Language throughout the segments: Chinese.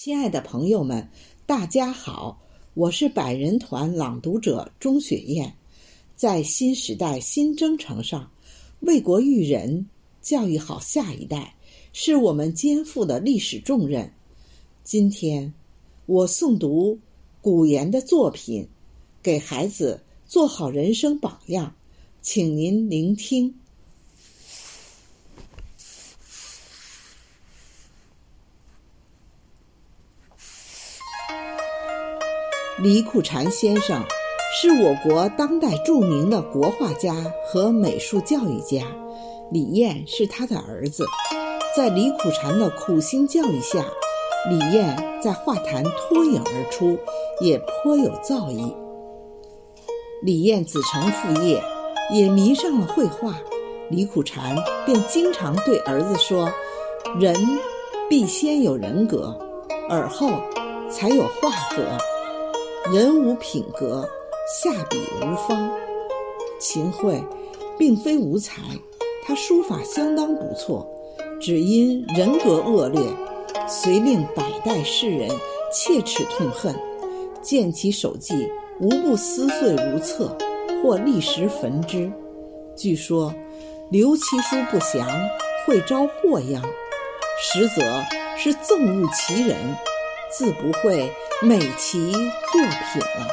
亲爱的朋友们，大家好，我是百人团朗读者钟雪燕。在新时代新征程上，为国育人、教育好下一代，是我们肩负的历史重任。今天，我诵读古言的作品，给孩子做好人生榜样，请您聆听。李苦禅先生是我国当代著名的国画家和美术教育家，李燕是他的儿子。在李苦禅的苦心教育下，李燕在画坛脱颖而出，也颇有造诣。李燕子承父业，也迷上了绘画，李苦禅便经常对儿子说：“人必先有人格，而后才有画格。”人无品格，下笔无方。秦桧并非无才，他书法相当不错，只因人格恶劣，遂令百代世人切齿痛恨。见其手迹，无不撕碎如厕，或立石焚之。据说留其书不详，会招祸殃，实则是憎恶其人，自不会。美其作品了。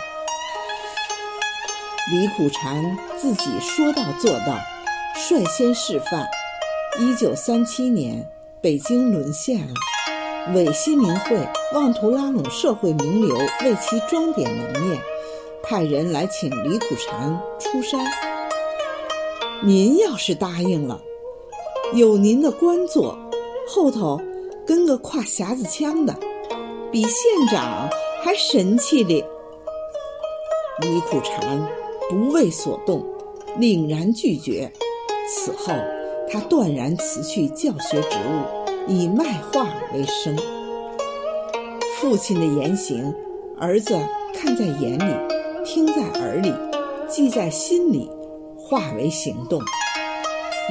李苦禅自己说到做到，率先示范。一九三七年，北京沦陷了，伪新民会妄图拉拢社会名流为其装点门面，派人来请李苦禅出山。您要是答应了，有您的官做，后头跟个挎匣子枪的。比县长还神气哩！李苦禅不为所动，凛然拒绝。此后，他断然辞去教学职务，以卖画为生。父亲的言行，儿子看在眼里，听在耳里，记在心里，化为行动。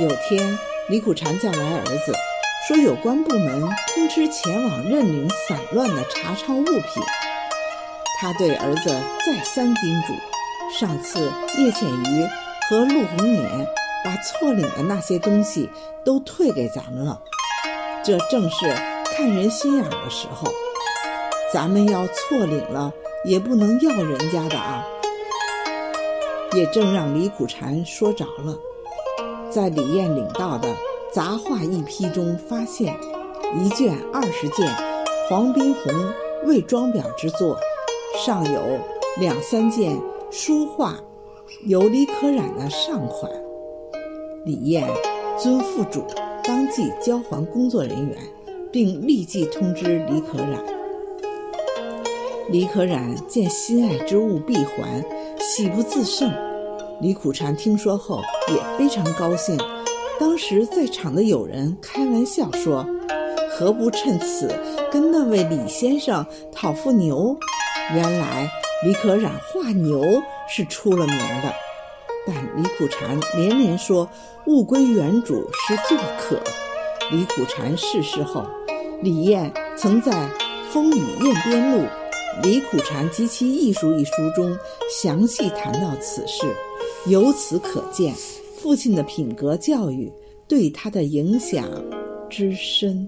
有天，李苦禅叫来儿子。说有关部门通知前往认领散乱的查抄物品，他对儿子再三叮嘱：上次叶浅瑜和陆红年把错领的那些东西都退给咱们了，这正是看人心眼的时候。咱们要错领了，也不能要人家的啊。也正让李苦禅说着了，在李燕领到的。杂画一批中发现一卷二十件黄宾虹未装裱之作，尚有两三件书画有李可染的上款。李燕遵父主，当即交还工作人员，并立即通知李可染。李可染见心爱之物必还，喜不自胜。李苦禅听说后也非常高兴。当时在场的有人开玩笑说：“何不趁此跟那位李先生讨副牛？”原来李可染画牛是出了名的，但李苦禅连连说物归原主是做客。李苦禅逝世后，李燕曾在《风雨燕边录》《李苦禅及其艺术》一书中详细谈到此事，由此可见。父亲的品格教育对他的影响之深。